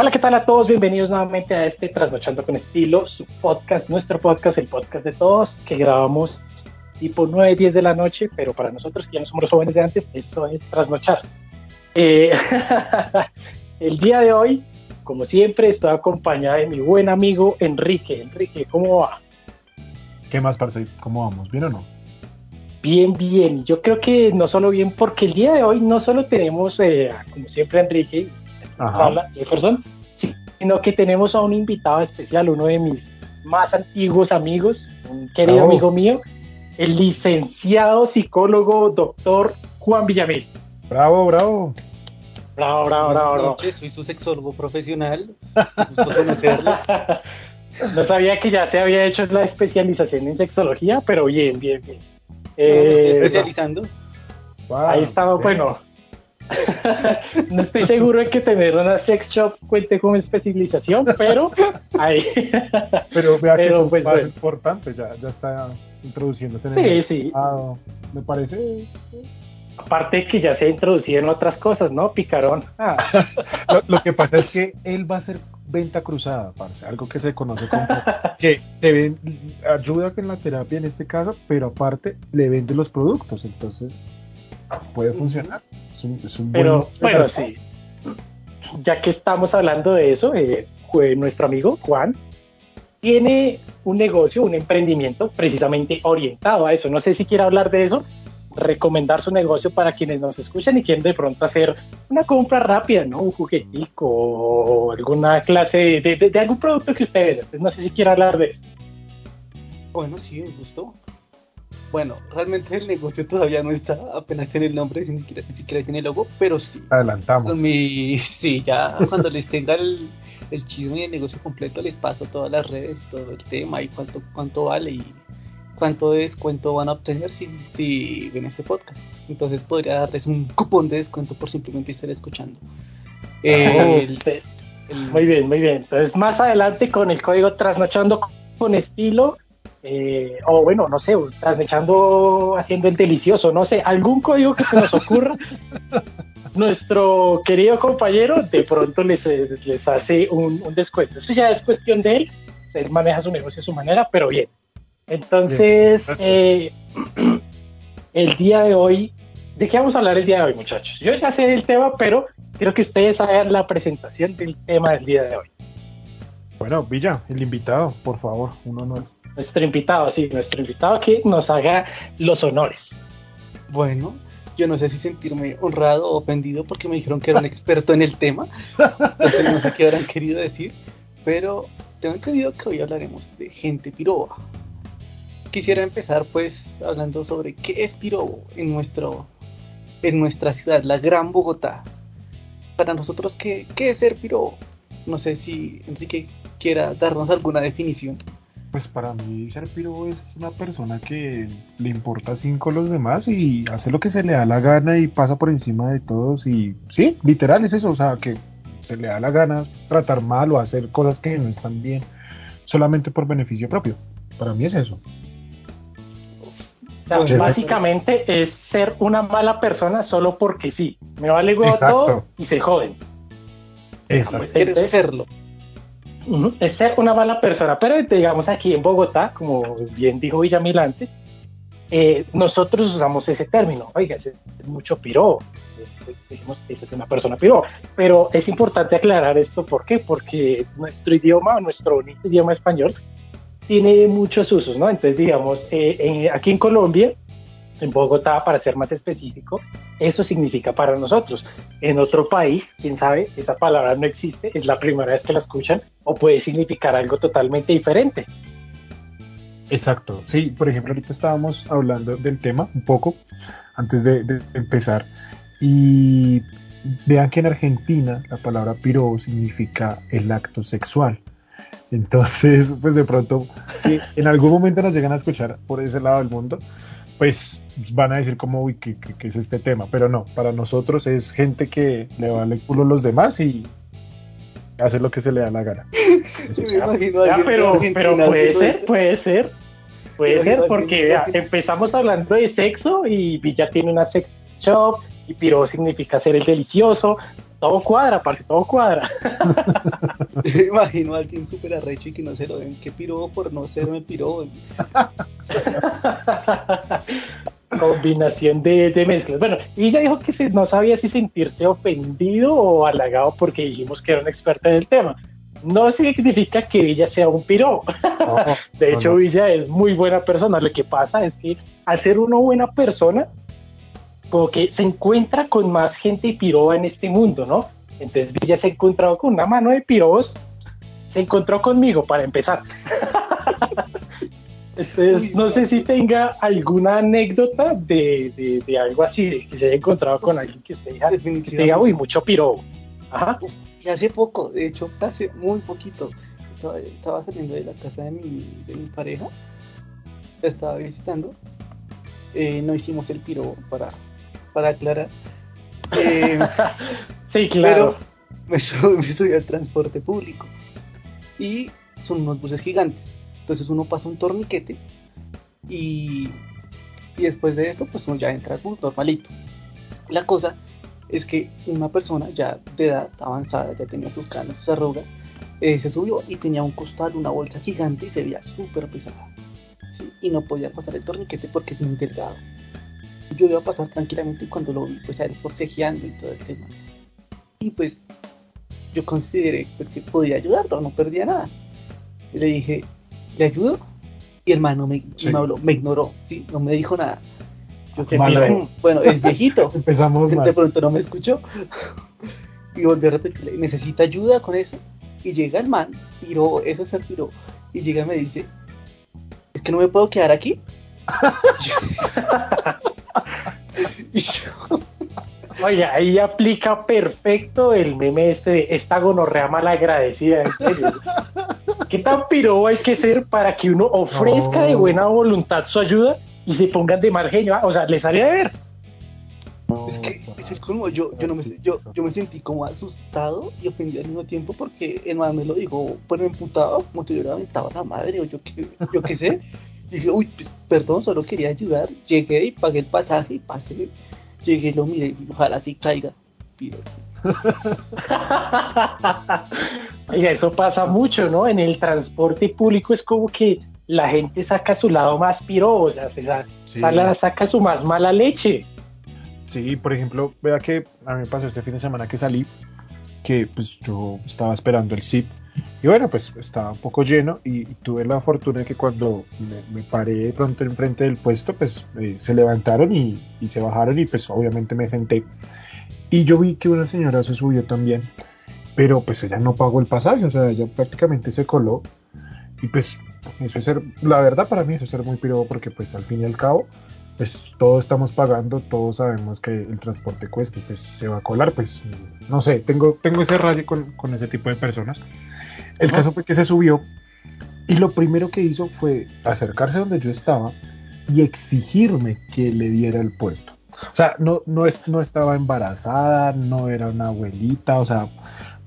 Hola, ¿qué tal a todos? Bienvenidos nuevamente a este Trasnochando con Estilo, su podcast, nuestro podcast, el podcast de todos, que grabamos tipo 9, 10 de la noche, pero para nosotros que ya no somos los jóvenes de antes, eso es trasnochar. Eh, el día de hoy, como siempre, estoy acompañada de mi buen amigo Enrique. Enrique, ¿cómo va? ¿Qué más, parce? ¿Cómo vamos? ¿Bien o no? Bien, bien. Yo creo que no solo bien, porque el día de hoy no solo tenemos, eh, como siempre, Enrique, Sala, Jefferson, sino que tenemos a un invitado especial, uno de mis más antiguos amigos, un querido amigo mío, el licenciado psicólogo doctor Juan Villamil. Bravo, bravo. Bravo, bravo, bravo. bravo. soy su sexólogo profesional. Gusto conocerlos. No sabía que ya se había hecho la especialización en sexología, pero bien, bien, bien. Eh, especializando. ahí estaba, bueno, no estoy seguro de que tener una sex shop cuente como especialización, pero ahí. pero vea que es pues, más importante, ya, ya está introduciéndose en sí, el sí. Me parece. Aparte que ya se ha introducido en otras cosas, ¿no? Picarón. Ah. lo, que pasa es que él va a hacer venta cruzada, parce, algo que se conoce como que te ven, ayuda en la terapia en este caso, pero aparte le vende los productos, entonces puede funcionar. Es un, Pero, bueno, sí. Ya que estamos hablando de eso, eh, nuestro amigo Juan tiene un negocio, un emprendimiento precisamente orientado a eso. No sé si quiere hablar de eso, recomendar su negocio para quienes nos escuchan y quieren de pronto hacer una compra rápida, ¿no? Un juguetico o alguna clase de, de, algún producto que usted venda. no sé si quiere hablar de eso. Bueno, sí, me gustó. Bueno, realmente el negocio todavía no está, apenas tiene el nombre, ni siquiera, ni siquiera tiene el logo, pero sí. Adelantamos. Mi, sí, ya cuando les tenga el, el chisme y el negocio completo, les paso todas las redes, todo el tema y cuánto, cuánto vale y cuánto descuento van a obtener si, si ven este podcast. Entonces podría darles un cupón de descuento por simplemente estar escuchando. muy bien, muy bien. Entonces más adelante con el código trasnochando con estilo eh, o bueno, no sé, echando haciendo el delicioso, no sé, algún código que se nos ocurra, nuestro querido compañero de pronto les, les hace un, descuento. Eso ya es cuestión de él, él maneja su negocio a su manera, pero bien. Entonces, eh, el día de hoy, ¿de qué vamos a hablar el día de hoy, muchachos? Yo ya sé del tema, pero quiero que ustedes hagan la presentación del tema del día de hoy. Bueno, Villa, el invitado, por favor, uno no es nuestro invitado, sí, nuestro invitado que nos haga los honores. Bueno, yo no sé si sentirme honrado o ofendido porque me dijeron que era un experto en el tema. Entonces no sé qué habrán querido decir, pero tengo entendido que hoy hablaremos de gente piroba. Quisiera empezar pues hablando sobre qué es pirobo en nuestro en nuestra ciudad, la Gran Bogotá. Para nosotros, ¿qué, qué es ser pirobo? No sé si Enrique quiera darnos alguna definición. Pues para mí ser piro es una persona que le importa cinco a los demás y hace lo que se le da la gana y pasa por encima de todos y sí, literal es eso, o sea, que se le da la gana tratar mal o hacer cosas que no están bien solamente por beneficio propio. Para mí es eso. básicamente es ser una mala persona solo porque sí. Me vale todo y se joden. Exacto. Pues, serlo es ser una mala persona. Pero digamos aquí en Bogotá, como bien dijo Villamil antes, eh, nosotros usamos ese término. Oiga, es, mucho piro. Decimos que es una persona piro. Pero es importante aclarar esto. ¿Por qué? Porque nuestro idioma, nuestro bonito idioma español, tiene muchos usos, ¿no? Entonces, digamos, eh, aquí en Colombia, en Bogotá, para ser más específico, eso significa para nosotros. En otro país, quién sabe, esa palabra no existe, es la primera vez que la escuchan o puede significar algo totalmente diferente. Exacto, sí, por ejemplo, ahorita estábamos hablando del tema un poco antes de, empezar y vean que en Argentina la palabra piro significa el acto sexual. Entonces, pues de pronto, si en algún momento nos llegan a escuchar por ese lado del mundo, pues van a decir como, uy, ¿qué, es este tema? Pero no, para nosotros es gente que le vale culo a los demás y hace lo que se le da la gana. pero, pero puede ser, puede ser, puede ser, porque empezamos hablando de sexo y ya tiene una sex shop y piro significa ser el delicioso, todo cuadra, parce, todo cuadra. imagino a alguien súper arrecho y que no se lo den. ¿Qué piro por no serme piro? Combinación de, de, mezclas. Bueno, y ella dijo que se, no sabía si sentirse ofendido o halagado porque dijimos que era una experta en el tema. No significa que Villa sea un piro. de hecho, Villa es muy buena persona. Lo que pasa es que al ser una buena persona, como que se encuentra con más gente piroba en este mundo, ¿no? Entonces Villa se ha encontrado con una mano de pirobos, se encontró conmigo para empezar. Entonces, no sé si tenga alguna anécdota de, de, algo así, que se haya encontrado con alguien que esté que diga, uy, mucho pirobo. Ajá. y hace poco, de hecho, hace muy poquito, estaba, saliendo de la casa de mi, de mi pareja, la estaba visitando, eh, no hicimos el pirobo para para aclarar. Eh, sí, claro. me, subí, al transporte público. Y son unos buses gigantes. Entonces uno pasa un torniquete y, y después de eso, pues uno ya entra al bus normalito. La cosa es que una persona ya de edad avanzada, ya tenía sus canas, sus arrugas, eh, se subió y tenía un costal, una bolsa gigante y se veía súper pesada. Y no podía pasar el torniquete porque es muy delgado yo iba a pasar tranquilamente cuando lo vi, pues a él forcejeando y todo el tema. Y pues yo consideré pues que podía ayudarlo, no perdía nada. Y le dije, ¿le ayudo? Y hermano me, me, habló, me ignoró, ¿sí? no me dijo nada. Yo que bueno, es viejito. Empezamos De pronto no me escuchó. y volví a repetirle, ¿necesita ayuda con eso? Y llega el man, piró, eso es el piró. Y llega y me dice, ¿es que no me puedo quedar aquí? Oye, ahí aplica perfecto el meme este de esta gonorrea mal agradecida, en serio. ¿Qué tan piro hay que ser para que uno ofrezca de buena voluntad su ayuda y se pongan de margen? O sea, les haría de ver. Es que es el colmo, yo, yo, no me, yo, yo me sentí como asustado y ofendido al mismo tiempo porque el man me lo dijo, pues emputado, como si yo hubiera aventado a la madre o yo qué, yo qué sé. Y dije, uy, pues, perdón, solo quería ayudar. Llegué y pagué el pasaje y pasé. Llegué, lo miré y ojalá así caiga. Oiga, eso pasa mucho, ¿no? En el transporte público es como que la gente saca su lado más piro, o sea, se saca su más mala leche. Sí, por ejemplo, vea que a mí me pasó este fin de semana que salí, que pues yo estaba esperando el zip y bueno, pues estaba un poco lleno y, tuve la fortuna de que cuando me, paré de pronto enfrente del puesto, pues eh, se levantaron y, se bajaron y pues obviamente me senté. Y yo vi que una señora se subió también, pero pues ella no pagó el pasaje, o sea, ella prácticamente se coló. Y pues eso es ser, la verdad para mí eso es ser muy pirobo porque pues al fin y al cabo, pues todos estamos pagando, todos sabemos que el transporte cuesta y pues se va a colar, pues no sé, tengo, tengo ese rayo con, con ese tipo de personas. El caso fue que se subió y lo primero que hizo fue acercarse donde yo estaba y exigirme que le diera el puesto. O sea, no, no, es, no estaba embarazada, no era una abuelita, o sea,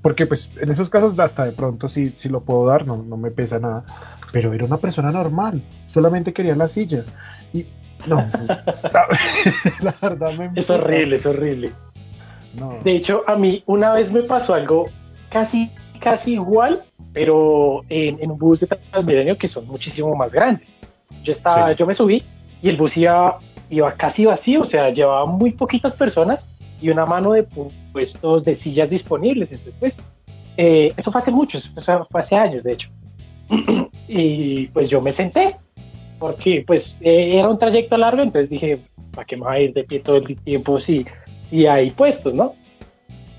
porque pues en esos casos hasta de pronto sí, sí lo puedo dar, no, no me pesa nada, pero era una persona normal, solamente quería la silla. Y no, la verdad me... Es horrible, es horrible. De hecho, a mí una vez me pasó algo casi, casi igual, pero en, un bus de Transmilenio que son muchísimo más grandes. Yo, estaba, yo me subí y el bus iba, iba casi vacío, o sea, llevaba muy poquitas personas y una mano de puestos de sillas disponibles. Entonces, pues, eh, eso fue hace muchos, eso fue hace años, de hecho. y pues yo me senté, porque pues eh, era un trayecto largo, entonces dije, ¿para qué me voy a ir de pie todo el tiempo si, si hay puestos, no?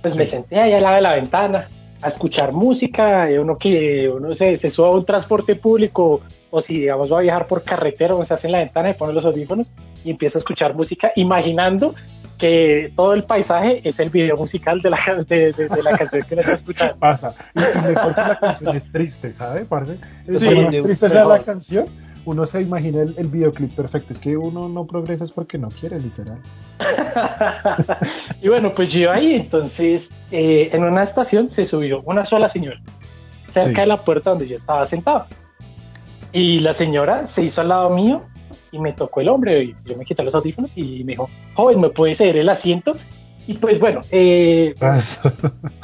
Pues me senté ahí al lado de la ventana a escuchar música, uno que uno se, se suba a un transporte público o si digamos va a viajar por carretera, uno se hace en la ventana y pone los audífonos y empieza a escuchar música imaginando que todo el paisaje es el video musical de la, de, la canción que uno está escuchando. Pasa. Y, mejor si la canción es triste, ¿sabe? Parece. Sí, triste sea la canción, uno se imagina el, videoclip perfecto. Es que uno no progresa es porque no quiere, literal. y bueno, pues yo ahí, entonces, eh, en una estación se subió una sola señora, cerca de la puerta donde yo estaba sentado. Y la señora se hizo al lado mío y me tocó el hombre. Y yo me quité los audífonos y me dijo, joven, ¿me puede ceder el asiento? Y pues bueno, eh,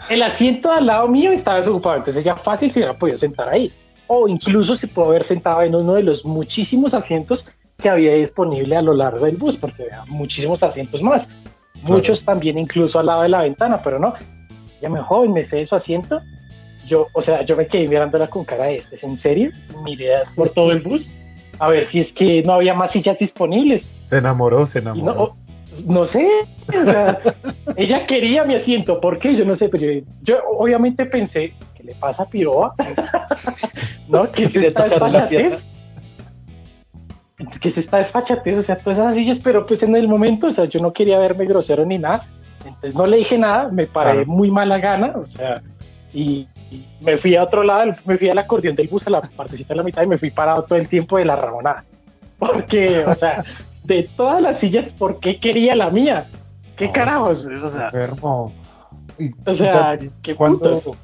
el asiento al lado mío estaba desocupado, entonces ya fácil se hubiera podido sentar ahí. O incluso se pudo haber sentado en uno de los muchísimos asientos que había disponible a lo largo del bus, porque había muchísimos asientos más. Muchos también incluso al lado de la ventana, pero no. Ya me joven, me sé su asiento. Yo, o sea, yo me quedé mirándola con cara de este, ¿es en serio? Miré por todo el bus a ver si es que no había más sillas disponibles. Se enamoró, se enamoró. No, sé, o sea, ella quería mi asiento, ¿por qué? Yo no sé, pero yo, obviamente pensé, ¿qué le pasa a Piroa? ¿No? ¿Qué es esta desfachatez? ¿Qué es esta desfachatez? O sea, todas esas sillas, pero pues en el momento, o sea, yo no quería verme grosero ni nada, entonces no le dije nada, me paré muy mala gana, o sea, y, me fui a otro lado, me fui al acordeón del bus a la partecita de la mitad y me fui parado todo el tiempo de la ramonada. Porque, o sea, de todas las sillas, ¿por qué quería la mía? ¿Qué carajos? O sea, enfermo. Y, o sea, qué Vea,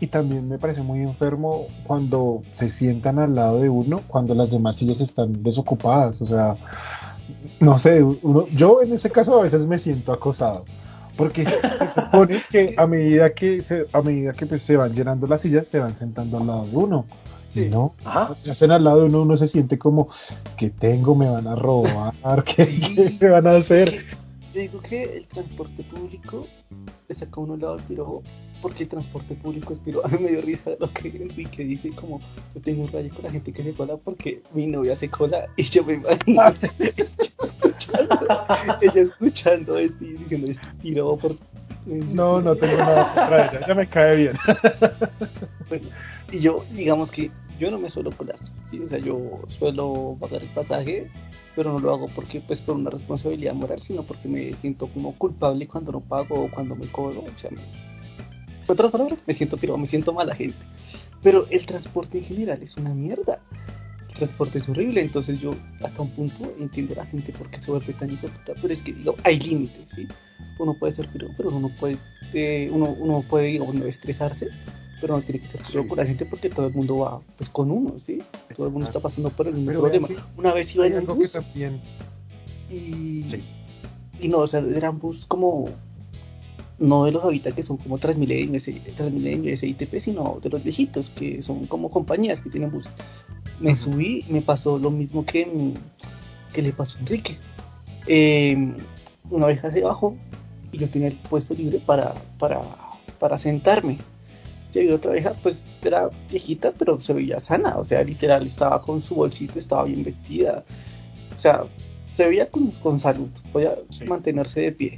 y también me parece muy enfermo cuando se sientan al lado de uno, cuando las demás sillas están desocupadas. O sea, no sé, uno, yo en ese caso a veces me siento acosado porque se supone que a medida que se, a medida que pues, se van llenando las sillas, se van sentando al lado de uno. Sí. ¿No? Se hacen al lado de uno, uno se siente como que tengo, me van a robar, ¿qué, me van a hacer? Yo digo que el transporte público le saca uno al lado del pirojo porque el transporte público es. A mí me dio risa lo que Enrique dice, como yo tengo un rayo con la gente que se cola porque mi novia se cola y yo me imagino ella escuchando esto y diciendo esto tiró por no no tengo nada contra ella ya me cae bien bueno, y yo digamos que yo no me suelo colar ¿sí? o sea yo suelo pagar el pasaje pero no lo hago porque pues por una responsabilidad moral sino porque me siento como culpable cuando no pago o cuando me cobro o sea me... otras palabras me siento pero me siento mala gente pero el transporte en general es una mierda transporte es horrible, entonces yo hasta un punto entiendo a la gente por qué se vuelve tan puta, pero es que digo, hay límites, ¿sí? Uno puede ser piro, pero uno puede, eh, uno, uno puede, digamos, no estresarse, pero no tiene que ser piro con la gente porque todo el mundo va pues con uno, ¿sí? Todo el mundo está pasando por el mismo problema. Una vez iba en un bus también... y, y no, o sea, eran bus como no de los ahorita que son como Transmilenio, Transmilenio, SITP, sino de los viejitos que son como compañías que tienen buses me subí me pasó lo mismo que, que le pasó a Enrique. Em, una vez hacia abajo y yo tenía el puesto libre para, para, para sentarme. Y otra vieja, pues era viejita, pero se veía sana, o sea, literal estaba con su bolsito, estaba bien vestida, o sea, se veía con, con salud, podía mantenerse de pie.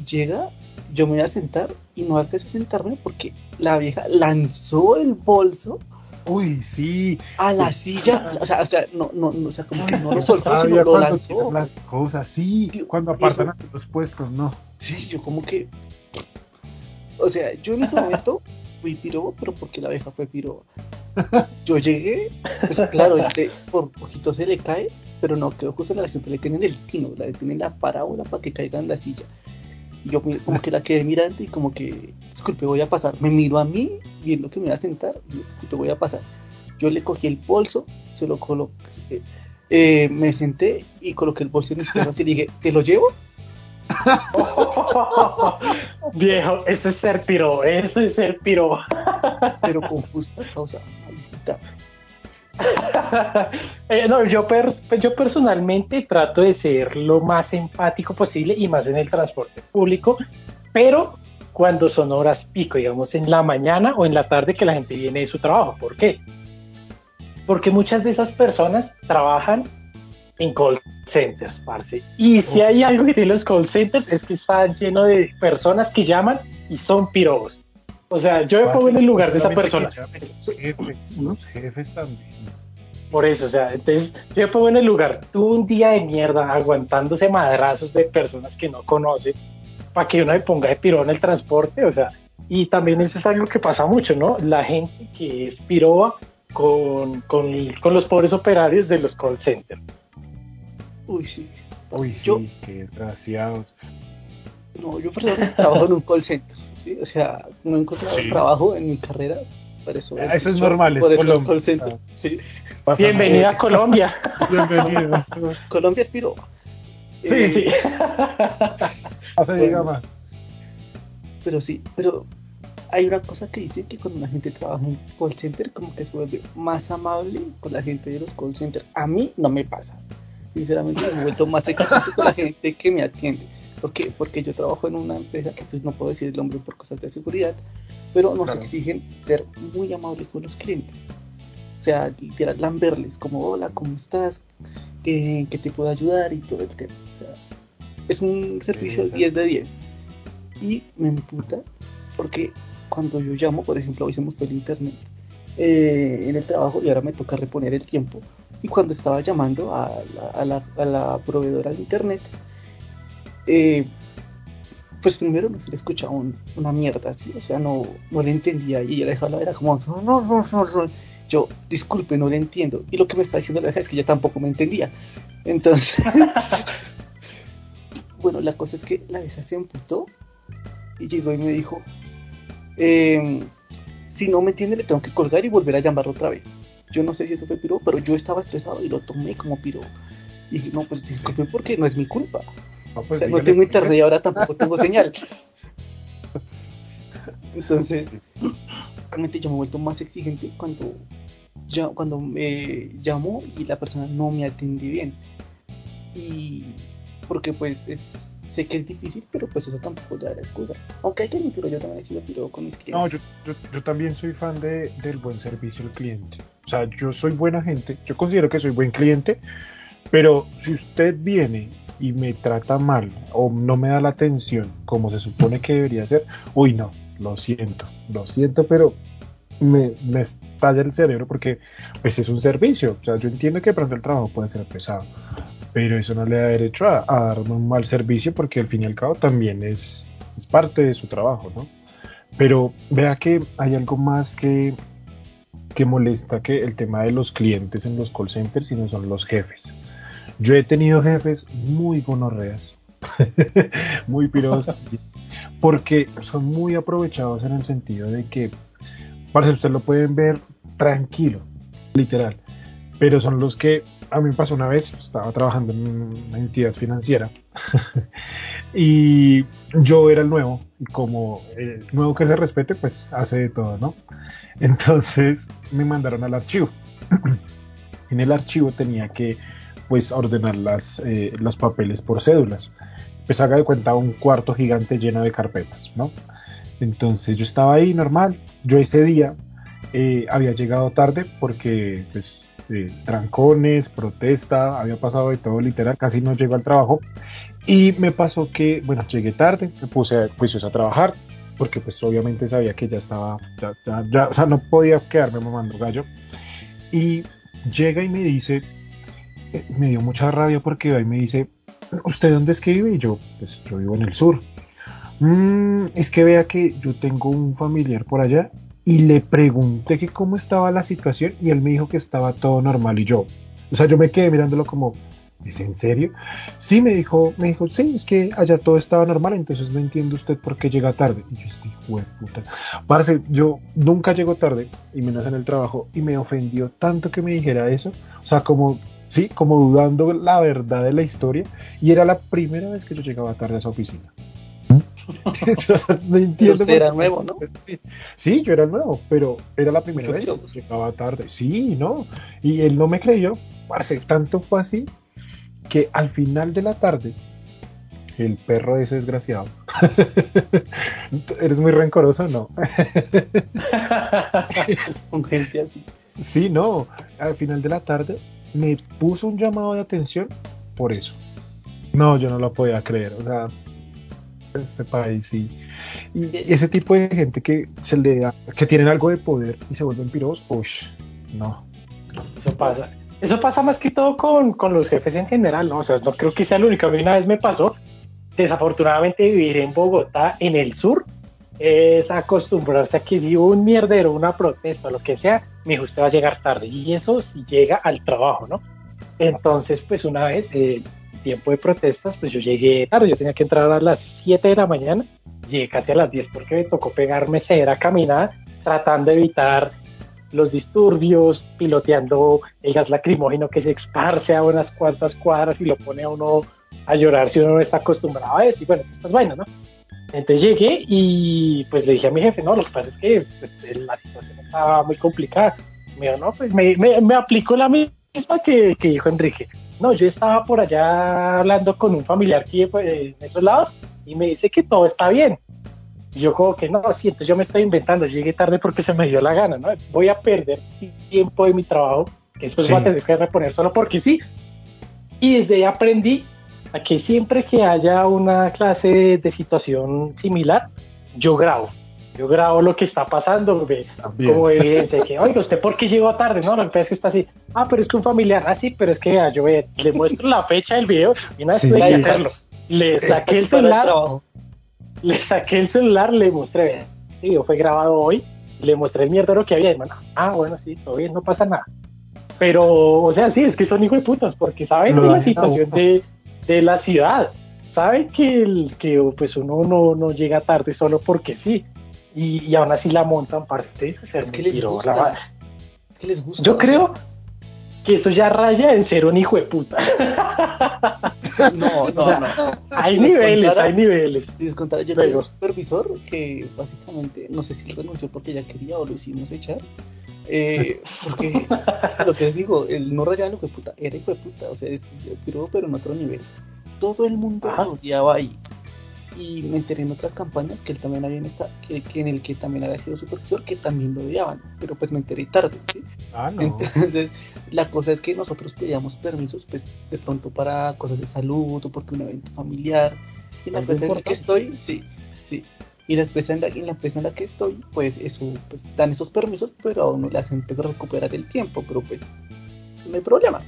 Y llega, yo me voy a sentar y no alcancé a sentarme porque la vieja lanzó el bolso Uy, sí. A la silla, o sea, o sea, no, no, no, o sea, como que no lo soltó, sino lo lanzó. Las cosas, sí, cuando apartan a los puestos, no. Sí, yo como que, o sea, yo en ese momento fui piro, pero porque la abeja fue piro. Yo llegué, pues claro, este, por poquito se le cae, pero no quedó justo en la lección, le tienen el tino, le tienen la parábola para que caiga en la silla. Y yo como que la quedé mirando y como que, disculpe, voy a pasar. Me miro a mí, viendo que me voy a sentar, y te voy a pasar. Yo le cogí el bolso, se lo coloqué, eh, eh, me senté y coloqué el bolso en mis piernas y dije, ¿te lo llevo? Viejo, eso es ser piro, eso es ser piro. Pero con justa causa, maldita. Eh, no, yo, yo personalmente trato de ser lo más empático posible y más en el transporte público, pero cuando son horas pico, digamos en la mañana o en la tarde que la gente viene de su trabajo. ¿Por qué? Porque muchas de esas personas trabajan en call centers, parce. Y si hay algo que tienen los call centers es que están llenos de personas que llaman y son pirobos. O sea, yo me pongo en el lugar de esa persona. Jefes, los jefes también. Por eso, o sea, entonces yo me pongo en el lugar. Tuve un día de mierda aguantándose madrazos de personas que no conoce para que uno se ponga de piro en el transporte, o sea, y también eso es algo que pasa mucho, ¿no? La gente que es piroba con, con, con los pobres operarios de los call centers. Uy, sí. Uy, sí, qué desgraciados. No, yo personalmente trabajo en un call center. ¿sí? O sea, no he encontrado trabajo en mi carrera. Por eso, ah, eso es normal. Por eso Colombia. call sí. Bienvenida a Colombia. Bienvenida. Colombia es piro. Sí, sí. No se diga más. Pero sí, pero hay una cosa que dice que cuando la gente trabaja en call center, como que se vuelve más amable con la gente de los call centers. A mí no me pasa. Sinceramente me he vuelto más exigente con la gente que me atiende. ¿Por qué? Porque yo trabajo en una empresa que pues no puedo decir el nombre por cosas de seguridad, pero nos exigen ser muy amables con los clientes. O sea, literal, lamberles, como hola, ¿cómo estás? ¿Qué, ¿Qué, te puedo ayudar? Y todo el tema. O sea, es un servicio 10 de 10. Y me emputa porque cuando yo llamo, por ejemplo, hoy se me fue el internet eh, en el trabajo y ahora me toca reponer el tiempo. Y cuando estaba llamando a la, a la, proveedora de internet, eh, pues primero no se le escuchaba una mierda así, o sea, no, no le entendía y ella dejaba era como, no, no, no, no, yo, disculpe, no le entiendo. Y lo que me está diciendo la vieja es que yo tampoco me entendía. Entonces, bueno, la cosa es que la vieja se emputó y llegó y me dijo, eh, si no me entiende le tengo que colgar y volver a llamarlo otra vez. Yo no sé si eso fue piro, pero yo estaba estresado y lo tomé como piro. Y dije, no, pues disculpe porque no es mi culpa. No, pues, o sea, no tengo internet y ahora tampoco tengo señal. Entonces, realmente yo me he vuelto más exigente cuando, ya, cuando me llamo y la persona no me atiende bien. Y porque pues es sé que es difícil, pero pues eso tampoco da la excusa. Aunque hay que admitirlo, yo también he sido piro con mis clientes. No, yo, yo, yo, también soy fan de, del buen servicio al cliente. O sea, yo soy buena gente, yo considero que soy buen cliente, pero si usted viene y me trata mal o no me da la atención como se supone que debería ser, uy, no, lo siento, lo siento, pero me, me estalla el cerebro porque pues es un servicio. O sea, yo entiendo que pronto el trabajo puede ser pesado, pero eso no le da derecho a, darme un mal servicio porque al fin y al cabo también es, es parte de su trabajo, ¿no? Pero vea que hay algo más que, que molesta que el tema de los clientes en los call centers y no son los jefes. Yo he tenido jefes muy gonorreas, muy piros, porque son muy aprovechados en el sentido de que, para ustedes lo pueden ver tranquilo, literal, pero son los que a mí me pasó una vez, estaba trabajando en una entidad financiera y yo era el nuevo y como el nuevo que se respete, pues hace de todo, ¿no? Entonces me mandaron al archivo. en el archivo tenía que pues ordenar las, eh, los papeles por cédulas. Pues haga de cuenta un cuarto gigante lleno de carpetas, ¿no? Entonces yo estaba ahí normal. Yo ese día eh, había llegado tarde porque pues trancones, protesta, había pasado de todo literal, casi no llego al trabajo. Y me pasó que, bueno, llegué tarde, me puse juicios a trabajar, porque pues obviamente sabía que ya estaba, ya, ya, o sea, no podía quedarme mamando gallo. Y llega y me dice, eh, me dio mucha rabia porque ahí me dice, ¿usted dónde es que vive? Y yo, pues yo vivo en el sur. Mm, es que vea que yo tengo un familiar por allá y le pregunté que cómo estaba la situación y él me dijo que estaba todo normal y yo, o sea, yo me quedé mirándolo como, ¿es en serio? Sí, me dijo, me dijo, sí, es que allá todo estaba normal, entonces no entiende usted por qué llega tarde. Y yo, este hijo puta. Parce, yo nunca llego tarde, y menos en el trabajo, y me ofendió tanto que me dijera eso, o sea, como, sí, como dudando la verdad de la historia, y era la primera vez que yo llegaba tarde a esa oficina. no entiendo. Usted era nuevo, ¿no? Sí, yo era nuevo, pero era la primera vez que llegaba tarde. Sí, ¿no? Y él no me creyó. Parce, tanto fue así que al final de la tarde, el perro ese desgraciado. ¿Eres muy rencoroso? No. Con gente así. Sí, no. Al final de la tarde me puso un llamado de atención por eso. No, yo no lo podía creer. O sea, este país sí. Y ese tipo de gente que se le da, que tienen algo de poder y se vuelven piros, uff, no. Eso pasa. Eso pasa más que todo con, con, los jefes en general, ¿no? O sea, no creo que sea lo único. A mí una vez me pasó, desafortunadamente vivir en Bogotá, en el sur, es acostumbrarse a que si hubo un mierdero, una protesta, lo que sea, mi hijo usted va a llegar tarde. Y eso si llega al trabajo, ¿no? Entonces, pues una vez eh, tiempo de protestas, pues yo llegué tarde, yo tenía que entrar a las 7 de la mañana, llegué casi a las 10 porque me tocó pegarme cera caminada, tratando de evitar los disturbios, piloteando el gas lacrimógeno que se esparce a unas cuantas cuadras y lo pone a uno a llorar si uno no está acostumbrado a eso y bueno, estas vainas, ¿no? Entonces llegué y pues le dije a mi jefe, no, lo que pasa es que pues, la situación estaba muy complicada. Me dijo, no, pues me, me, me aplicó la misma que, que, dijo Enrique. No, yo estaba por allá hablando con un familiar aquí pues, en esos lados y me dice que todo está bien. Y yo como que no, sí, entonces yo me estoy inventando, llegué tarde porque se me dio la gana, ¿no? Voy a perder tiempo de mi trabajo, que después sí. voy a tener que reponer solo porque sí. Y desde ahí aprendí a que siempre que haya una clase de situación similar, yo grabo. Yo grabo lo que está pasando, También. como evidencia que, oiga, ¿usted por qué llegó tarde? No, que es que está así. Ah, pero es que un familiar, ah, sí, pero es que yo le muestro la fecha del video y una vez sí, hacerlo. Le saqué el celular, le saqué el celular, le mostré, sí, video fue grabado hoy, le mostré el mierdero que había, hermano. Ah, bueno, sí, todo bien, no pasa nada. Pero, o sea, sí, es que son hijos de putas, porque saben no, de la situación no. de, de la ciudad. Saben que, el, que pues uno no, no llega tarde solo porque sí. Y, y aún así la montan, parte es que, es que les gusta. Es que les gusta. Yo creo que eso ya raya en ser un hijo de puta. No, no, o sea, no. Hay niveles, contara, hay niveles. Les contara, yo tengo un supervisor que básicamente, no sé si renunció porque ya quería o lo hicimos echar. Eh, porque lo que les digo, el no rayaba hijo de puta, era hijo de puta, o sea, es pero, pero en otro nivel. Todo el mundo Ajá. lo odiaba ahí. Y me enteré en otras campañas que él también había estado, que, que, en el que también había sido supervisor, que también lo odiaban, pero pues me enteré tarde, ¿sí? Ah, no. Entonces, la cosa es que nosotros pedíamos permisos, pues de pronto para cosas de salud o porque un evento familiar. Y en la empresa en la que estoy, sí, sí. Y la empresa en la, en la empresa en la que estoy, pues eso, pues dan esos permisos, pero a uno le hacen pues, recuperar el tiempo, pero pues no hay problema.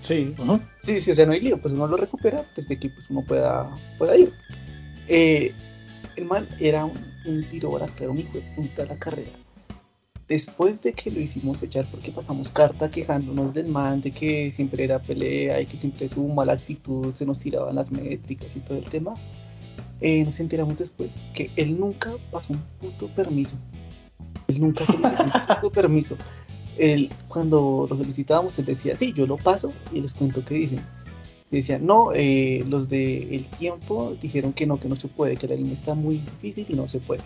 Sí. Uh -huh. Sí, sí, o sea, no hay lío, pues uno lo recupera desde que pues, uno pueda, pueda ir. Eh, el man era un, un tiro era un hijo de puta de la carrera. Después de que lo hicimos echar porque pasamos carta quejándonos del man, de que siempre era pelea y que siempre su mala actitud, se nos tiraban las métricas y todo el tema, eh, nos enteramos después que él nunca pasó un puto permiso. Él nunca dio un puto permiso. Él, cuando lo solicitábamos, él decía, sí, yo lo paso y les cuento qué dicen decían, no, eh, los de El Tiempo dijeron que no, que no se puede, que la línea está muy difícil y no se puede.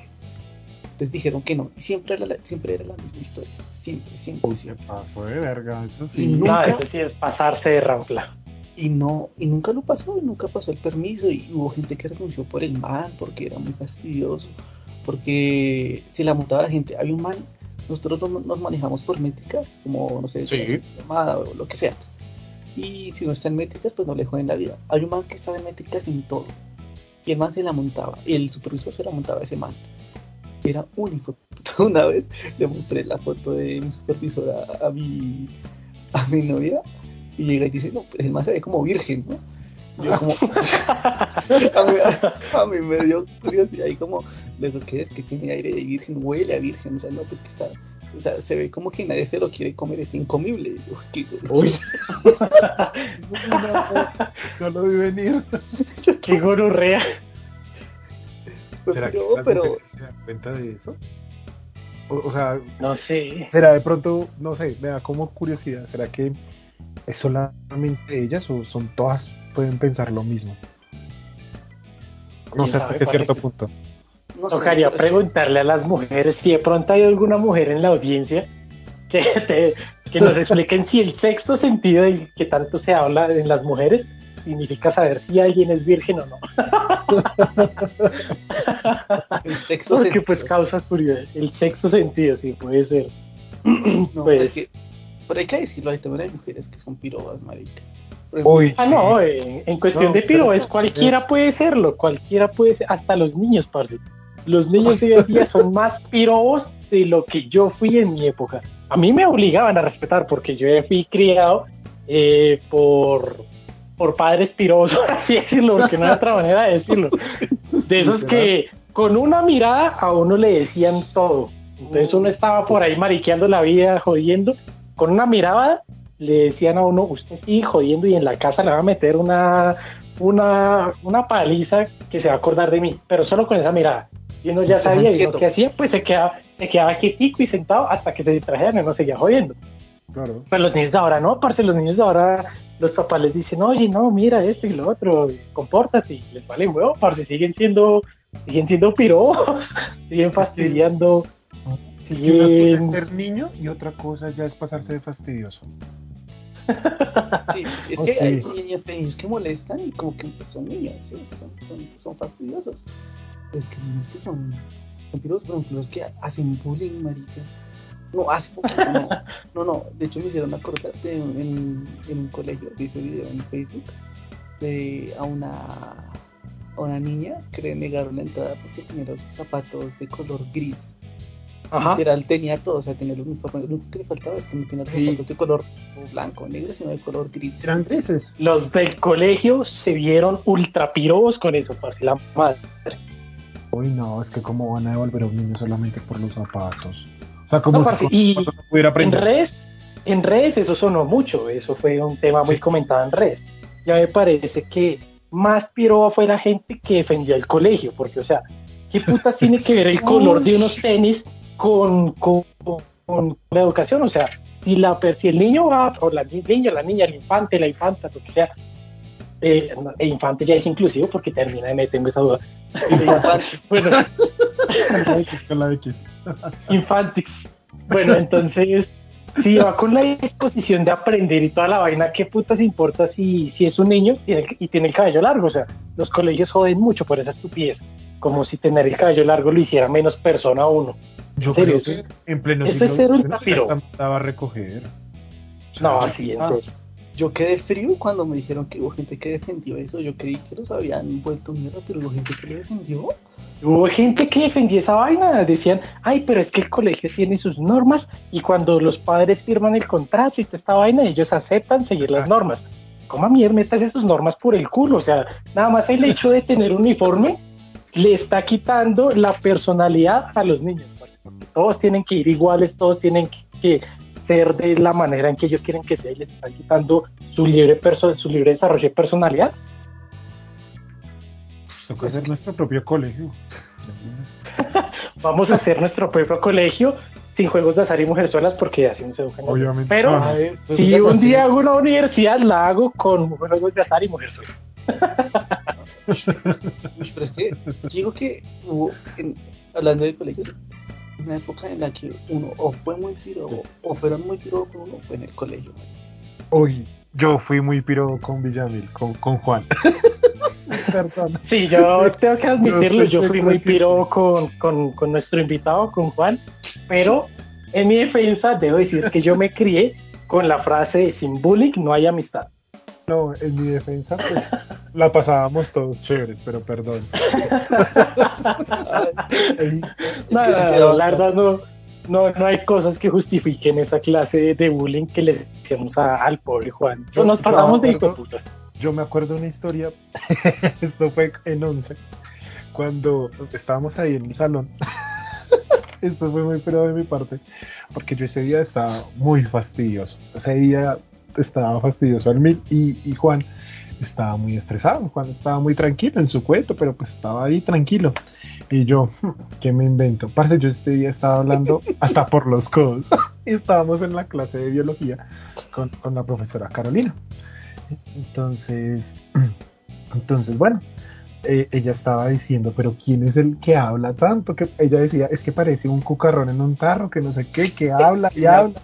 Entonces dijeron que no, y siempre era la, siempre era la misma historia, siempre, siempre. Uy, se pasó de verga, eso sí. Y nunca, no, eso sí es pasarse de rampla. Y no, y nunca lo pasó, nunca pasó el permiso, y hubo gente que renunció por el man, porque era muy fastidioso, porque se la montaba la gente. Había un man, nosotros nos manejamos por métricas, como, no sé, sí. llamada o lo que sea y si no está en métricas, pues no le joden la vida. Hay un man que estaba en métricas en todo. Y el man se la montaba. Y el supervisor se la montaba a ese man. Era único. Una vez le mostré la foto de mi supervisor a, a mi, a mi novia. Y llega y dice, no, pues el man se ve como virgen, ¿no? Yo como, a, mí, a, a, mí, me dio curiosidad y como, le digo, ¿qué es? Que tiene aire de virgen, huele a virgen, o sea, no, pues que está, o sea, se ve como que nadie se lo quiere comer, está incomible. Uy. no, no, lo vi venir. Qué gororrea. Pues, ¿Será pero, que las pero... se dan cuenta de eso? O, o, sea, no sé. ¿Será de pronto, no sé, me da como curiosidad, ¿será que es solamente ellas o son todas pueden pensar lo mismo? No sé hasta qué cierto punto. No Tocaría sé, preguntarle a las mujeres si de pronto hay alguna mujer en la audiencia que, te, que nos expliquen si el sexto sentido del que tanto se habla en las mujeres significa saber si alguien es virgen o no. el sexto Porque sentido. pues causa curiosidad. El sexto sentido, sí, puede ser. No, pues... es que, pero hay que decirlo, hay también hay mujeres que son pirobas, marica. Uy, ah, no, en, en cuestión no, de pirobas, cualquiera sí. puede serlo, cualquiera puede ser, hasta los niños, parce. Los niños de hoy en día son más pirobos de lo que yo fui en mi época. A mí me obligaban a respetar porque yo fui criado eh, por, por padres pirobos, por así decirlo, porque no hay otra manera de decirlo. De esos que con una mirada a uno le decían todo. Entonces uno estaba por ahí mariqueando la vida, jodiendo. Con una mirada le decían a uno, usted sigue jodiendo y en la casa le va a meter una, una, una paliza que se va a acordar de mí, pero solo con esa mirada. Y uno ya sabía y lo que hacía, pues se quedaba, se quedaba quietico y sentado hasta que se distrajeran y no seguía jodiendo. Claro. Pero los niños de ahora no, parce, los niños de ahora los papás les dicen, oye, no, mira esto y lo otro, compórtate, y les vale huevo, parce, siguen siendo, siguen siendo pirobos, siguen fastidiando. Es que una cosa es ser niño y otra cosa ya es pasarse de fastidioso. Sí, es Oh, que sí. hay niños, niños que molestan y como que son niños, ¿sí? son, son, son fastidiosos. Es que niños que son, son piros, por ejemplo, los que hacen bullying, marica. No, hace poquito, no, no, no, de hecho me hicieron acordar de en un colegio, vi ese video en Facebook, de a una, a una niña que le negaron la entrada porque tenía los zapatos de color gris. Ajá. Literal tenía todo, o sea, tenía el uniforme, lo único que le faltaba es que no tenía los Sí. zapatos de color blanco, negro, sino de color gris. Eran grises. Los del colegio se vieron ultra pirobos con eso, parce, la madre. Uy, no, es que cómo van a devolver a un niño solamente por los zapatos. O sea, como No, si y- no pudiera En aprender. redes, en redes eso sonó mucho, eso fue un tema muy Sí. comentado en redes. Ya me parece que más piroba fue la gente que defendía el colegio, porque, o sea, ¿qué putas tiene que ver el color de unos tenis con, con, con la educación? O sea, si, la, si el niño va, o la ni- niña, la niña, el infante, la infanta, lo que sea, eh, el infante ya es inclusivo porque termina de meterme esa duda. bueno, Con la X, con la X. Infantix. Bueno, entonces, si va con la disposición de aprender y toda la vaina, ¿qué putas importa si, si es un niño tiene- y tiene el cabello largo? O sea, los colegios joden mucho por esa estupidez, como si tener el cabello largo lo hiciera menos persona a uno. Yo ¿En serio? creo Eso que en pleno eso es siglo hasta mandaba a recoger. No, así en Ah. Yo quedé frío cuando me dijeron que hubo gente que defendió eso. Yo creí que los habían vuelto mierda, pero hubo gente que lo defendió. Hubo gente que defendía esa vaina, decían, ay, pero es que el colegio tiene sus normas y cuando los padres firman el contrato y toda esta vaina, ellos aceptan seguir las normas. ¿Cómo mierda metas sus normas por el culo? O sea, nada más el hecho de tener uniforme le está quitando la personalidad a los niños. Todos tienen que ir iguales, todos tienen que ser de la manera en que ellos quieren que sea y les están quitando su libre, perso su libre desarrollo de personalidad. Toca hacer nuestro propio colegio. Vamos a hacer nuestro propio colegio sin juegos de azar y mujerzuelas porque así no se educan. Obviamente. Pero Ah, pues, si ya un sabes, día hago una universidad, la hago con juegos de azar y mujerzuelas. Pero es que digo que hubo, en- hablando de colegios, una época en la que uno o fue muy piro o fueron muy piro con uno fue en el colegio. Uy, yo fui muy piro con Villamil, con, con Juan. Perdón. Sí, yo tengo que admitirlo, Yo yo fui muy que piro con, con, con nuestro invitado, con Juan, pero en mi defensa debo decir que yo me crié con la frase de sin bullying no hay amistad. No, en mi defensa, pues la pasábamos todos chéveres, pero perdón. Ay, No, que quedó- la verdad no, no, no hay cosas que justifiquen esa clase de, de bullying que les hacíamos a- al pobre Juan. Yo- Nos yo pasamos de hijo de acuerdo- puta. Yo me acuerdo de una historia, esto fue en 11, cuando estábamos ahí en el salón. esto fue muy pero de mi parte, porque yo ese día estaba muy fastidioso. Ese día estaba fastidioso al mil y, y Juan estaba muy estresado. Juan estaba muy tranquilo en su cuento, pero pues estaba ahí tranquilo. Y yo, ¿qué me invento? Parce, yo este día estaba hablando hasta por los codos. Estábamos en la clase de biología con, con la profesora Carolina. Entonces, entonces bueno, eh, ella estaba diciendo, pero ¿quién es el que habla tanto? Que ella decía, es que parece un cucarrón en un tarro, que no sé qué, que habla y habla,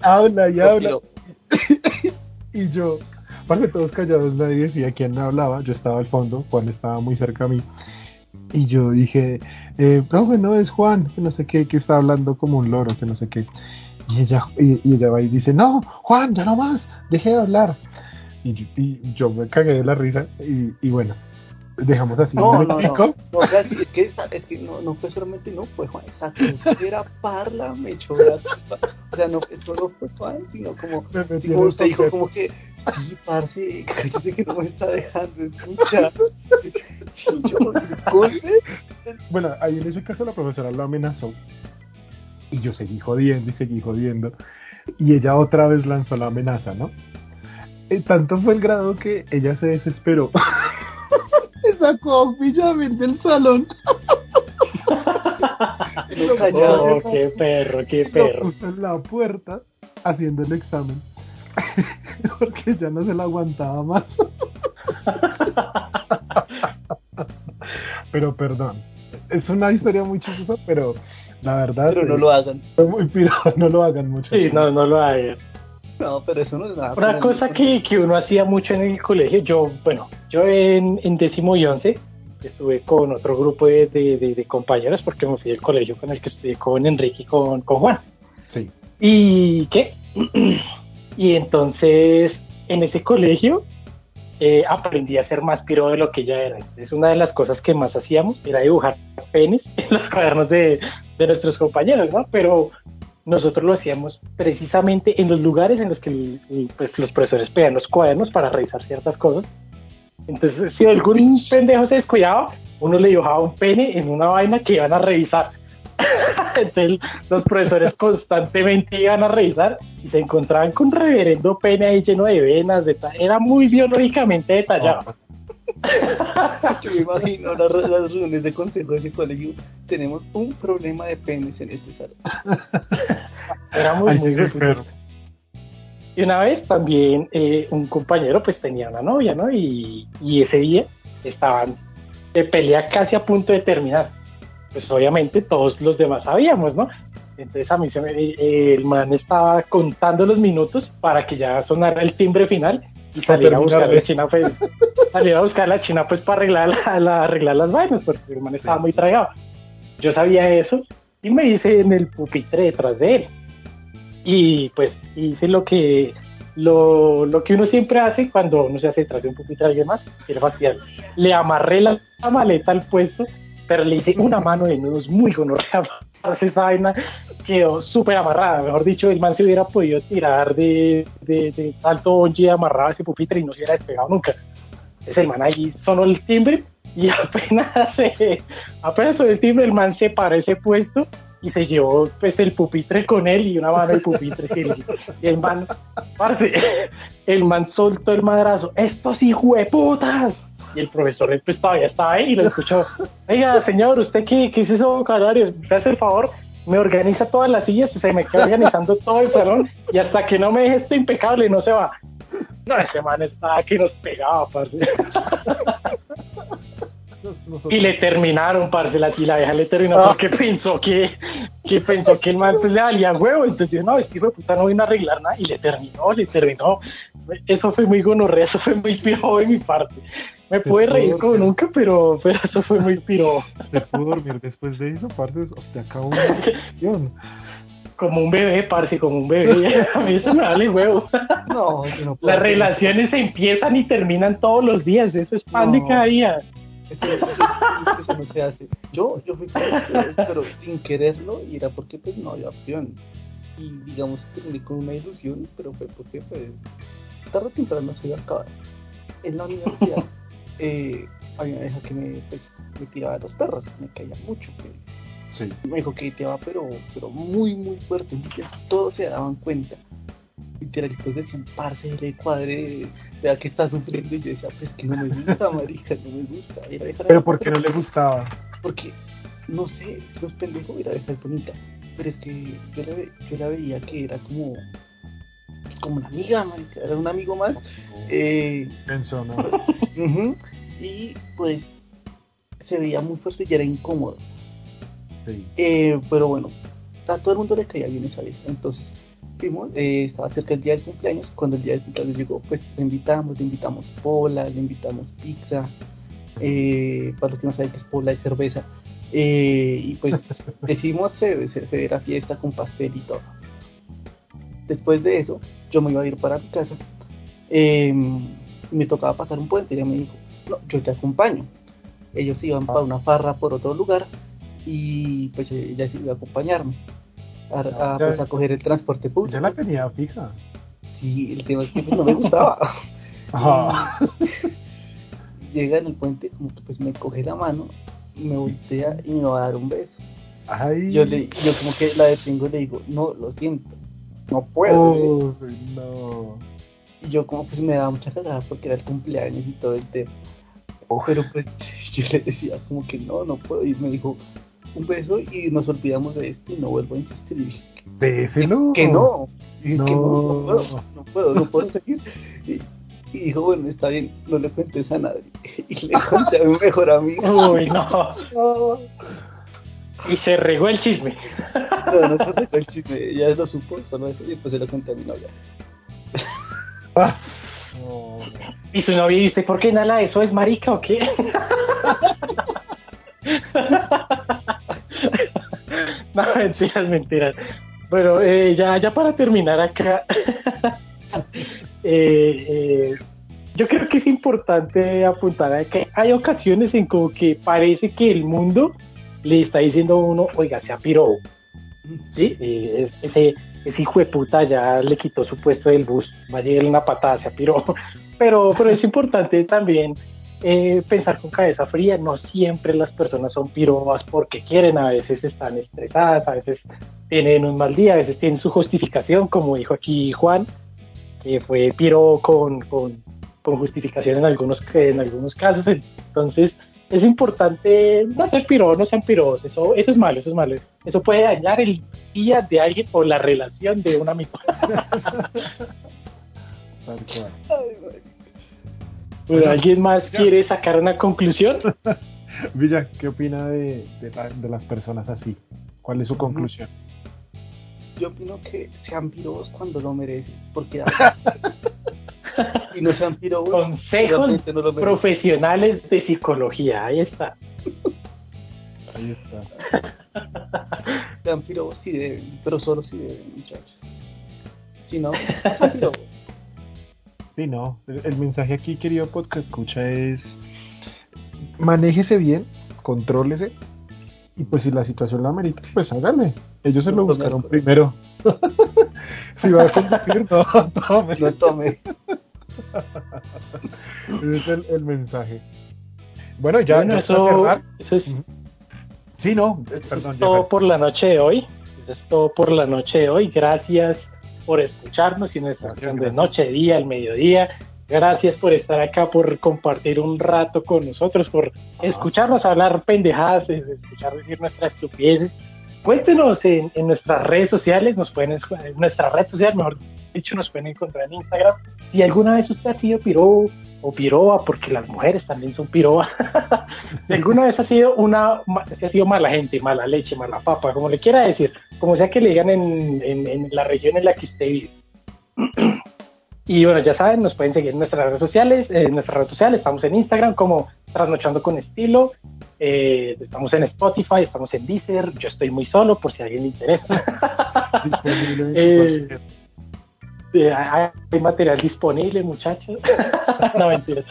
habla y habla. Pero- Y yo, parce, todos callados, nadie decía quién hablaba. Yo estaba al fondo, Juan estaba muy cerca a mí. Y yo dije, eh, profe, no es Juan, que no sé qué, que está hablando como un loro, que no sé qué. Y ella, y, ella va y dice, no, Juan, ya no más, deje de hablar. Y, yo- me cagué de la risa y bueno, dejamos así No, no, no. es que, es que no, no fue solamente, no fue Juan, sacó era parla, me echó la. O sea, no, eso no fue Juan, sino como, sí, como usted dijo, como que, sí, parce, cállese que no me está dejando escuchar. Y yo, disculpe. Bueno, ahí en ese caso la profesora lo amenazó. Y yo seguí jodiendo y seguí jodiendo. Y ella otra vez lanzó la amenaza, ¿no? Eh, tanto fue el grado que ella se desesperó. sacó a un Villamil del salón. No callado. Oh, qué perro, qué y lo perro. puso en la puerta haciendo el examen. porque ya no se la aguantaba más. pero perdón, es una historia muy chistosa, pero la verdad. Pero no lo hagan. Muy no lo hagan mucho. Sí, no, no lo hagan. No, pero eso no es nada. Una cosa que, que, uno hacía mucho en el colegio, yo, bueno, yo en, en décimo y once estuve con otro grupo de, de, de, compañeros porque me fui del colegio con el que estudié con Enrique y con, con Juan. Sí. ¿Y qué? y entonces en ese colegio eh, aprendí a ser más piro de lo que ya era. Es una de las cosas que más hacíamos, era dibujar penes en los cuadernos de, de nuestros compañeros, ¿no? Pero nosotros lo hacíamos precisamente en los lugares en los que pues, los profesores pedían los cuadernos para revisar ciertas cosas. Entonces, si algún pendejo se descuidaba, uno le dibujaba un pene en una vaina que iban a revisar. Entonces, los profesores constantemente iban a revisar y se encontraban con reverendo pene ahí lleno de venas. Era muy biológicamente detallado. Yo me imagino las, las, reuniones de consejo de ese colegio. Tenemos un problema de penes en este salón. Era muy, muy Y una vez también eh, un compañero pues tenía una novia, ¿no? Y, y, ese día estaban de pelea casi a punto de terminar. Pues obviamente todos los demás sabíamos, ¿no? Entonces a mí se me, eh, el man estaba contando los minutos para que ya sonara el timbre final salir a buscar la China, pues, salir a buscar la China, pues, para arreglar, la, arreglar las vainas, porque mi hermano estaba muy tragado. Yo sabía eso y me hice en el pupitre detrás de él. Y pues hice lo que, lo, lo que uno siempre hace cuando uno se hace detrás de un pupitre a alguien más, era fastidiar. Le amarré la, maleta al puesto, pero le hice una mano de nudos muy gonorrea esa vaina quedó súper amarrada. Mejor dicho, el man se hubiera podido tirar de, de, de salto bungee amarrado a ese pupitre y no se hubiera despegado nunca. Es el man ahí sonó el timbre y apenas, se, apenas sonó el timbre, el man se paró ese puesto y se llevó pues el pupitre con él y una mano del pupitre y el man parce, el man soltó el madrazo estos putas y el profesor pues todavía estaba ahí y lo escuchó oiga señor usted qué, qué es eso calario me hace el favor me organiza todas las sillas, o sea, me queda organizando todo el salón y hasta que no me deje esto impecable no se va. No, ese man estaba aquí nos pegaba, parce. Y le terminaron, parce, la, y la vieja le terminó ah. porque pensó que, que pensó que el man pues, le valía huevo, entonces dijo, no, este hijo de puta no vino a arreglar nada, y le terminó, le terminó. Eso fue muy gonorrea, eso fue muy piro de mi parte. Me pude reír como nunca, pero, pero eso fue muy piro. ¿Se pudo dormir después de eso, parce? Hostia, acabó una relación. Como un bebé, parce, como un bebé. A mí eso me vale huevo. No, no Las relaciones se empiezan y terminan todos los días. Eso es pan de cada día. Eso, eso, no se hace. Yo, yo fui pero sin quererlo, y era porque pues no había opción. Y digamos, terminé con una ilusión, pero fue porque pues tarde o temprano se iba a acabar. En la universidad eh, había una vieja que me, pues, me tiraba de los perros, me caía mucho. Me dijo que te pero, pero muy, muy fuerte. Todos se daban cuenta. Literalitos decían, parce, le cuadre, vea que está sufriendo. Y yo decía, pues que no me gusta, marica, no me gusta. pero ¿por qué no le gustaba? Porque, no sé, es que es pendejo y la vieja es bonita. Pero es que yo la, yo la veía que era como como una amiga, era un amigo más. Eh, Pensó, ¿no? y pues se veía muy fuerte y era incómodo. Eh, pero bueno, a todo el mundo le caía bien esa vieja. Entonces fuimos, eh, estaba cerca del día del cumpleaños. Cuando el día del cumpleaños llegó, pues le invitamos, le invitamos pola, le invitamos pizza. para los que no saben qué es pola y cerveza. y pues decidimos se, la fiesta con pastel y todo. Después de eso, yo me iba a ir para mi casa. Em, me tocaba pasar un puente y ella me dijo, no, yo te acompaño. Ellos iban para una farra por otro lugar y pues ella sí iba a pues, a coger el transporte público. Ya la tenía fija. Sí, el tema es que pues, no me gustaba. llega en el puente, como que pues me coge la mano, y me voltea y me va a dar un beso. Yo, le, yo como que la detengo y le digo, no, lo siento no puedo. no. Y yo como pues me daba mucha cagada porque era el cumpleaños y todo el tema. Pero pues yo le decía como que no, no puedo. Y me dijo un beso y nos olvidamos de esto y no vuelvo a insistir. Y dije, Béselo. Que, no. Y no. Que no, no, puedo, no puedo, no puedo seguir. Y, y dijo, bueno, está bien, no le cuentes a nadie. Y le conté a mi mejor amigo. Uy, no. Y se regó el chisme. No, no se regó el chisme, ya lo supo, solo eso, y después se lo conté a mi novia. Y su novia dice, ¿por qué Nala eso es marica o qué? no, mentiras, mentiras. Bueno, eh, ya, ya para terminar acá, eh, eh, yo creo que es importante apuntar a que hay ocasiones en como que parece que el mundo le está diciendo a uno, oiga, sea piro. ¿Sí? ese, hijo de puta ya le quitó su puesto del bus, va a llegar una patada, se apiró. Pero, pero es importante también eh, pensar con cabeza fría, no siempre las personas son pirobas porque quieren, a veces están estresadas, a veces tienen un mal día, a veces tienen su justificación, como dijo aquí Juan, que fue piro con, con, con justificación en algunos, en algunos casos. Entonces, es importante no ser piro, no sean piros, eso, eso es malo, eso es malo. Eso puede dañar el día de alguien o la relación de un amigo. ¿Alguien más quiere sacar una conclusión? Villa, ¿qué opina de, de, las personas así? ¿Cuál es su conclusión? Yo opino que sean piros cuando lo merecen, porque y no sean pirobos. Consejos profesionales de psicología, ahí está. Ahí está. Sean pirobos si deben, pero solo si deben, muchachos. Si no, sean pirobos. Sí, no. El, mensaje aquí, querido podcast escucha, es manéjese bien, contrólese. Y pues si la situación la amerita, pues hágale. Ellos se lo buscaron primero. si va a conducir, no, tome. No tome. Ese es el, mensaje. Bueno, ya, eso, es. Sí, no, perdón, es todo por la noche de hoy. Eso es todo por la noche de hoy. Gracias por escucharnos y nuestra de noche, día, el mediodía. Gracias por estar acá, por compartir un rato con nosotros, por escucharnos hablar pendejadas, escuchar decir nuestras estupideces. Cuéntenos en, nuestras redes sociales, nos pueden, en nuestra red social, mejor dicho, nos pueden encontrar en Instagram. Si alguna vez usted ha sido piro o piroa, porque las mujeres también son piroa, si alguna vez ha sido una, ha sido mala gente, mala leche, mala papa, como le quiera decir, como sea que le digan en, en la región en la que usted vive. Y bueno, ya saben, nos pueden seguir en nuestras redes sociales. En nuestras redes sociales estamos en Instagram como Trasnochando con Estilo. Eh, estamos en Spotify, estamos en Deezer. Yo estoy muy solo por si a alguien le interesa. Eh, eh, hay material disponible, muchachos. no, mentira.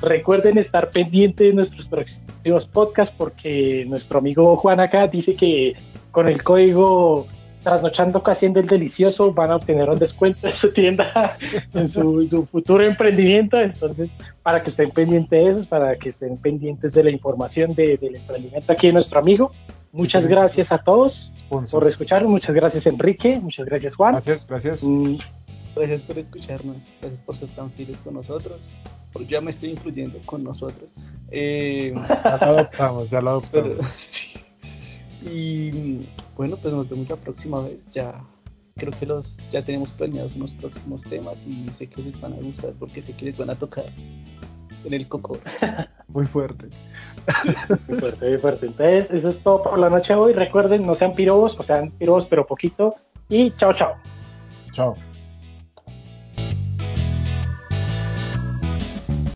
recuerden estar pendientes de nuestros próximos podcasts porque nuestro amigo Juan acá dice que con el código trasnochando haciendo el delicioso van a obtener un descuento en su tienda, en su, futuro emprendimiento. Entonces, para que estén pendientes de eso, para que estén pendientes de la información del emprendimiento aquí de nuestro amigo. Muchas gracias a todos por escuchar. Muchas gracias, Enrique. Muchas gracias, Juan. Gracias, gracias. Mm. Gracias por escucharnos. Gracias por ser tan fieles con nosotros. Porque ya me estoy incluyendo con nosotros. Eh, ya lo adoptamos, ya lo adoptamos. Y bueno, pues nos vemos la próxima vez. Ya creo que los ya tenemos planeados unos próximos temas y sé que les van a gustar porque sé que les van a tocar en el coco. Muy fuerte. Muy fuerte, muy fuerte. Entonces, eso es todo por la noche de hoy. Recuerden, no sean pirobos, o sean pirobos, pero poquito. Y chao, chao. Chao.